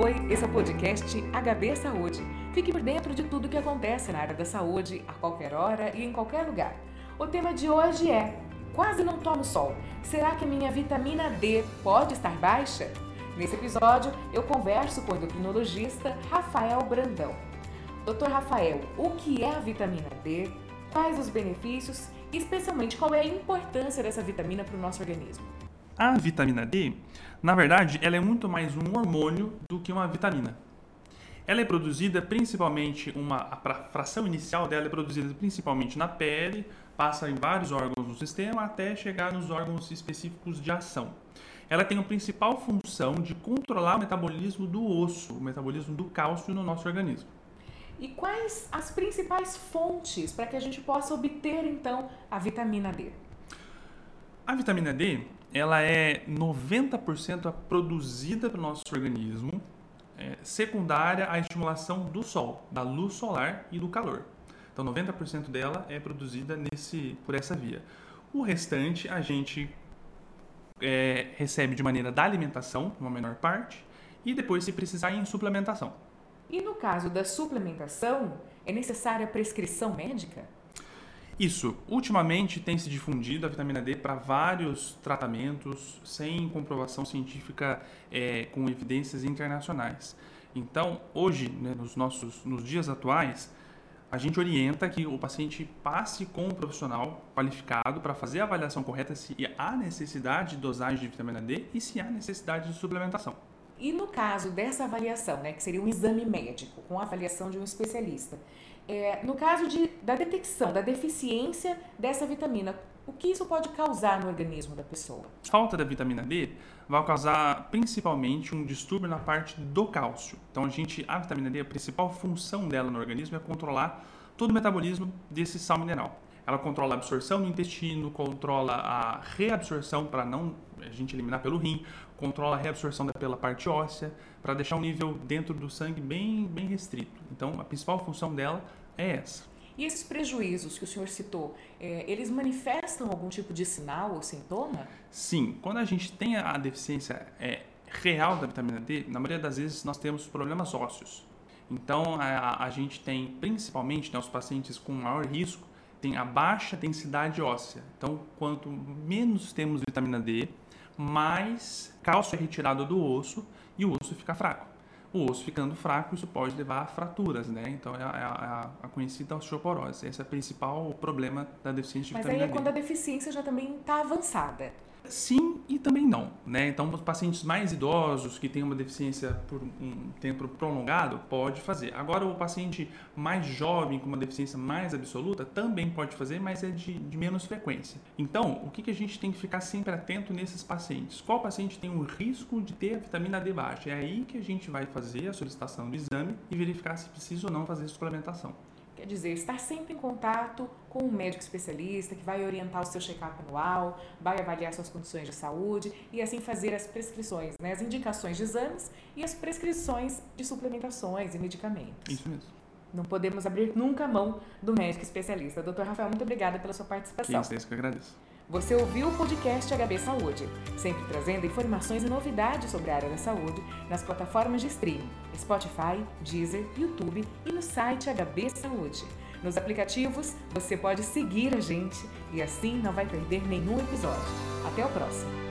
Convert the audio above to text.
Oi, esse é o podcast HB Saúde. Fique por dentro de tudo que acontece na área da saúde, a qualquer hora e em qualquer lugar. O tema de hoje é: Quase não tomo sol. Será que minha vitamina D pode estar baixa? Nesse episódio, eu converso com o endocrinologista Rafael Brandão. Doutor Rafael, o que é a vitamina D? Quais os benefícios e, especialmente, qual é a importância dessa vitamina para o nosso organismo? A vitamina D, na verdade, ela é muito mais um hormônio do que uma vitamina. Ela é produzida principalmente, uma, a fração inicial dela é produzida principalmente na pele, passa em vários órgãos do sistema até chegar nos órgãos específicos de ação. Ela tem a principal função de controlar o metabolismo do osso, o metabolismo do cálcio no nosso organismo. E quais as principais fontes para que a gente possa obter então a vitamina D? A vitamina D, ela é 90% produzida pelo nosso organismo, é, secundária à estimulação do sol, da luz solar e do calor. Então 90% dela é produzida nesse, por essa via. O restante a gente é, recebe de maneira da alimentação, uma menor parte, e depois, se precisar, em suplementação. E no caso da suplementação, é necessária prescrição médica? Isso. Ultimamente tem se difundido a vitamina D para vários tratamentos sem comprovação científica é, com evidências internacionais. Então, hoje, né, nos nossos nos dias atuais, a gente orienta que o paciente passe com um profissional qualificado para fazer a avaliação correta se há necessidade de dosagem de vitamina D e se há necessidade de suplementação. E no caso dessa avaliação, né, que seria um exame médico com avaliação de um especialista, é, no caso de, da detecção da deficiência dessa vitamina, o que isso pode causar no organismo da pessoa? Falta da vitamina D vai causar principalmente um distúrbio na parte do cálcio. Então a gente, a vitamina D, a principal função dela no organismo é controlar todo o metabolismo desse sal mineral. Ela controla a absorção no intestino, controla a reabsorção para não a gente eliminar pelo rim, controla a reabsorção pela parte óssea, para deixar um nível dentro do sangue bem, bem restrito. Então, a principal função dela é essa. E esses prejuízos que o senhor citou, é, eles manifestam algum tipo de sinal ou sintoma? Sim, quando a gente tem a deficiência é, real da vitamina D, na maioria das vezes nós temos problemas ósseos. Então a, a gente tem principalmente né, os pacientes com maior risco tem a baixa densidade óssea. Então, quanto menos temos vitamina D, mais cálcio é retirado do osso e o osso fica fraco. O osso ficando fraco, isso pode levar a fraturas, né? Então é a, é a, a conhecida osteoporose. Esse é o principal problema da deficiência de Mas vitamina D. Mas aí é quando a deficiência já também está avançada. Sim e também não, né? Então, os pacientes mais idosos que têm uma deficiência por um tempo prolongado pode fazer. Agora, o paciente mais jovem com uma deficiência mais absoluta também pode fazer, mas é de, de menos frequência. Então, o que, que a gente tem que ficar sempre atento nesses pacientes? Qual paciente tem o risco de ter a vitamina D baixa? É aí que a gente vai fazer a solicitação do exame e verificar se precisa ou não fazer suplementação. Quer dizer, estar sempre em contato com um médico especialista que vai orientar o seu check-up anual, vai avaliar suas condições de saúde e assim fazer as prescrições, né, as indicações de exames e as prescrições de suplementações e medicamentos. Isso mesmo. Não podemos abrir nunca mão do médico especialista. Doutor Rafael, muito obrigada pela sua participação. Que isso, que eu agradeço. Você ouviu o podcast HB Saúde, sempre trazendo informações e novidades sobre a área da saúde nas plataformas de streaming, Spotify, Deezer, YouTube e no site HB Saúde. Nos aplicativos, você pode seguir a gente e assim não vai perder nenhum episódio. Até o próximo!